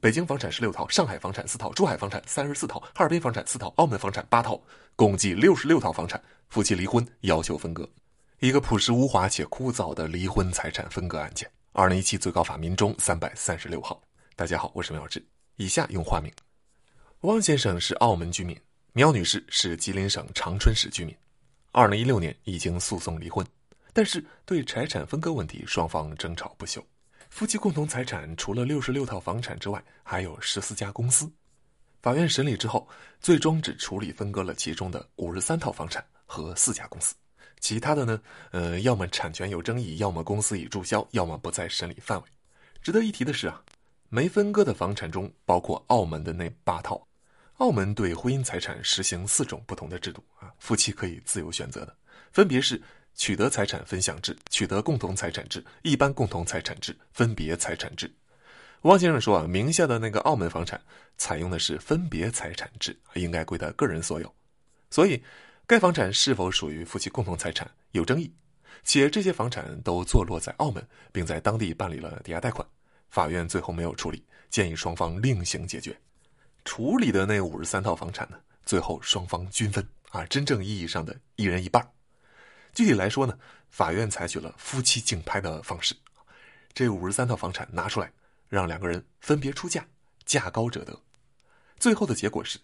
北京房产十六套，上海房产四套，珠海房产三十四套，哈尔滨房产四套，澳门房产八套，共计六十六套房产。夫妻离婚要求分割，一个朴实无华且枯燥的离婚财产分割案件。二零一七最高法民终三百三十六号。大家好，我是苗志。以下用化名：汪先生是澳门居民，苗女士是吉林省长春市居民。二零一六年已经诉讼离婚，但是对财产分割问题双方争吵不休。夫妻共同财产除了六十六套房产之外，还有十四家公司。法院审理之后，最终只处理分割了其中的五十三套房产和四家公司，其他的呢，呃，要么产权有争议，要么公司已注销，要么不在审理范围。值得一提的是啊，没分割的房产中包括澳门的那八套。澳门对婚姻财产实行四种不同的制度啊，夫妻可以自由选择的，分别是。取得财产分享制、取得共同财产制、一般共同财产制、分别财产制。汪先生说啊，名下的那个澳门房产采用的是分别财产制，应该归他个人所有。所以，该房产是否属于夫妻共同财产有争议，且这些房产都坐落在澳门，并在当地办理了抵押贷款。法院最后没有处理，建议双方另行解决。处理的那五十三套房产呢，最后双方均分啊，真正意义上的一人一半。具体来说呢，法院采取了夫妻竞拍的方式，这五十三套房产拿出来，让两个人分别出价，价高者得。最后的结果是，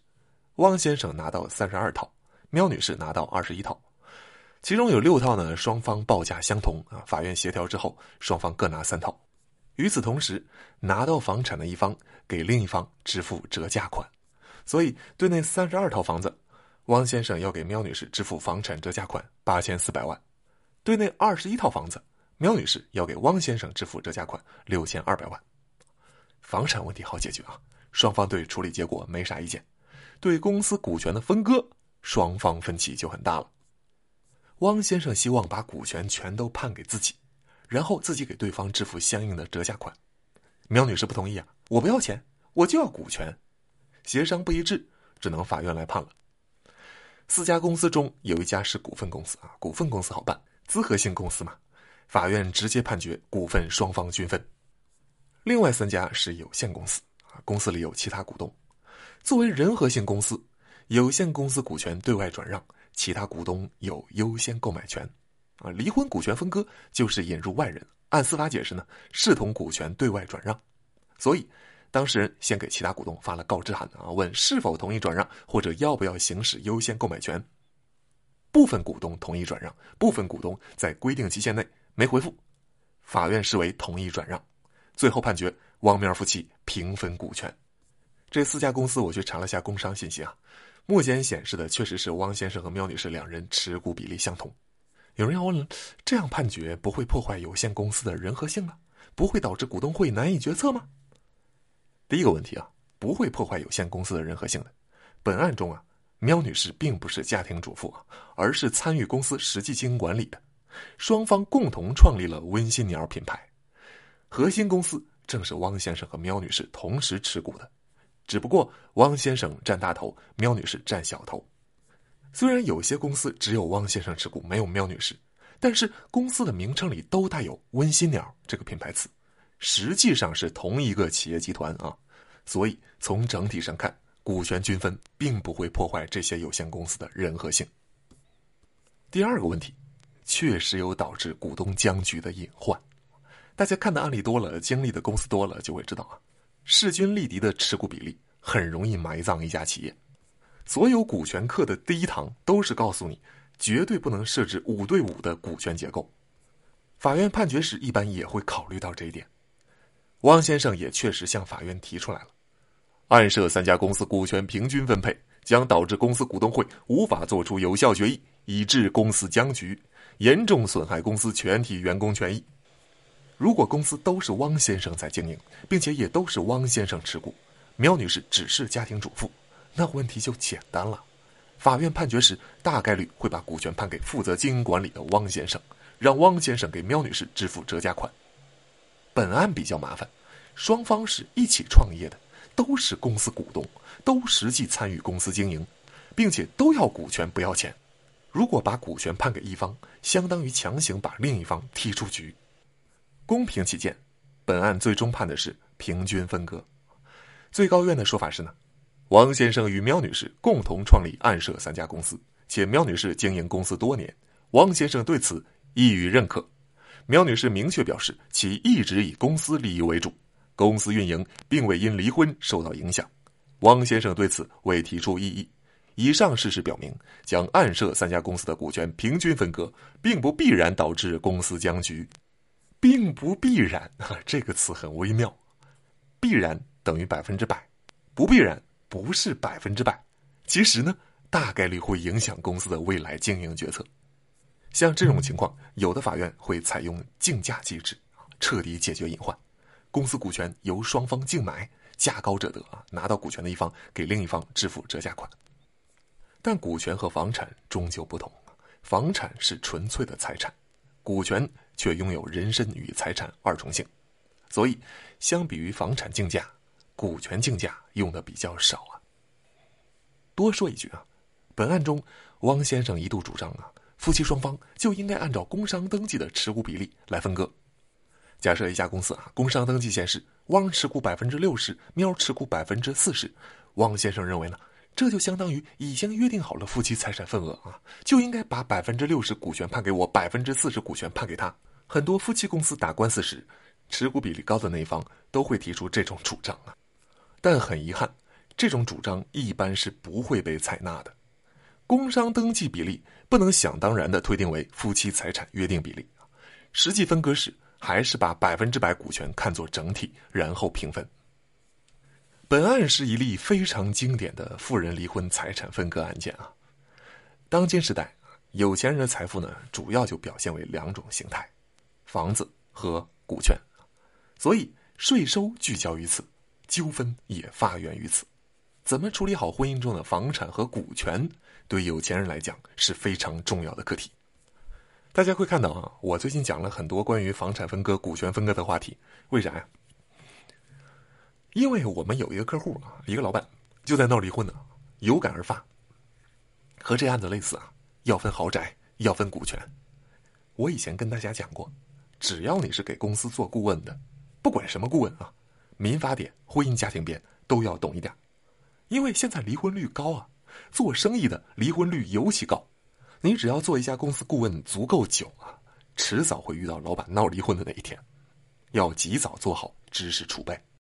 汪先生拿到三十二套，喵女士拿到二十一套，其中有六套呢，双方报价相同啊。法院协调之后，双方各拿三套。与此同时，拿到房产的一方给另一方支付折价款，所以对那三十二套房子。汪先生要给苗女士支付房产折价款八千四百万，对那二十一套房子，苗女士要给汪先生支付折价款六千二百万。房产问题好解决啊，双方对处理结果没啥意见。对公司股权的分割，双方分歧就很大了。汪先生希望把股权全都判给自己，然后自己给对方支付相应的折价款。苗女士不同意啊，我不要钱，我就要股权。协商不一致，只能法院来判了。四家公司中有一家是股份公司啊，股份公司好办，资合性公司嘛，法院直接判决股份双方均分。另外三家是有限公司啊，公司里有其他股东。作为人和性公司，有限公司股权对外转让，其他股东有优先购买权。啊，离婚股权分割就是引入外人，按司法解释呢，视同股权对外转让，所以。当事人先给其他股东发了告知函啊，问是否同意转让或者要不要行使优先购买权。部分股东同意转让，部分股东在规定期限内没回复，法院视为同意转让，最后判决汪喵夫妻平分股权。这四家公司我去查了下工商信息啊，目前显示的确实是汪先生和喵女士两人持股比例相同。有人要问了，这样判决不会破坏有限公司的人和性吗？不会导致股东会难以决策吗？第一个问题啊，不会破坏有限公司的人和性的。本案中啊，喵女士并不是家庭主妇啊，而是参与公司实际经营管理的。双方共同创立了温馨鸟品牌，核心公司正是汪先生和喵女士同时持股的。只不过汪先生占大头，喵女士占小头。虽然有些公司只有汪先生持股，没有喵女士，但是公司的名称里都带有“温馨鸟”这个品牌词。实际上是同一个企业集团啊，所以从整体上看，股权均分并不会破坏这些有限公司的人和性。第二个问题，确实有导致股东僵局的隐患。大家看的案例多了，经历的公司多了，就会知道啊，势均力敌的持股比例很容易埋葬一家企业。所有股权课的第一堂都是告诉你，绝对不能设置五对五的股权结构。法院判决时一般也会考虑到这一点。汪先生也确实向法院提出来了，案涉三家公司股权平均分配，将导致公司股东会无法做出有效决议，以致公司僵局，严重损害公司全体员工权益。如果公司都是汪先生在经营，并且也都是汪先生持股，苗女士只是家庭主妇，那问题就简单了。法院判决时，大概率会把股权判给负责经营管理的汪先生，让汪先生给苗女士支付折价款。本案比较麻烦，双方是一起创业的，都是公司股东，都实际参与公司经营，并且都要股权不要钱。如果把股权判给一方，相当于强行把另一方踢出局。公平起见，本案最终判的是平均分割。最高院的说法是呢，王先生与苗女士共同创立暗社三家公司，且苗女士经营公司多年，王先生对此亦予认可。苗女士明确表示，其一直以公司利益为主，公司运营并未因离婚受到影响。汪先生对此未提出异议。以上事实表明，将暗设三家公司的股权平均分割，并不必然导致公司僵局，并不必然。这个词很微妙，必然等于百分之百，不必然不是百分之百。其实呢，大概率会影响公司的未来经营决策。像这种情况，有的法院会采用竞价机制，彻底解决隐患。公司股权由双方竞买。价高者得啊，拿到股权的一方给另一方支付折价款。但股权和房产终究不同，房产是纯粹的财产，股权却拥有人身与财产二重性，所以相比于房产竞价，股权竞价用的比较少啊。多说一句啊，本案中汪先生一度主张啊，夫妻双方就应该按照工商登记的持股比例来分割。假设一家公司啊，工商登记显示汪持股百分之六十，喵持股百分之四十。汪先生认为呢，这就相当于已经约定好了夫妻财产份额啊，就应该把百分之六十股权判给我，百分之四十股权判给他。很多夫妻公司打官司时，持股比例高的那一方都会提出这种主张啊，但很遗憾，这种主张一般是不会被采纳的。工商登记比例不能想当然的推定为夫妻财产约定比例实际分割时。还是把百分之百股权看作整体，然后平分。本案是一例非常经典的富人离婚财产分割案件啊。当今时代，有钱人的财富呢，主要就表现为两种形态：房子和股权。所以税收聚焦于此，纠纷也发源于此。怎么处理好婚姻中的房产和股权，对有钱人来讲是非常重要的课题。大家会看到啊，我最近讲了很多关于房产分割、股权分割的话题，为啥呀？因为我们有一个客户啊，一个老板就在闹离婚呢，有感而发。和这案子类似啊，要分豪宅，要分股权。我以前跟大家讲过，只要你是给公司做顾问的，不管什么顾问啊，民法典、婚姻家庭编都要懂一点，因为现在离婚率高啊，做生意的离婚率尤其高。你只要做一家公司顾问足够久啊，迟早会遇到老板闹离婚的那一天，要及早做好知识储备。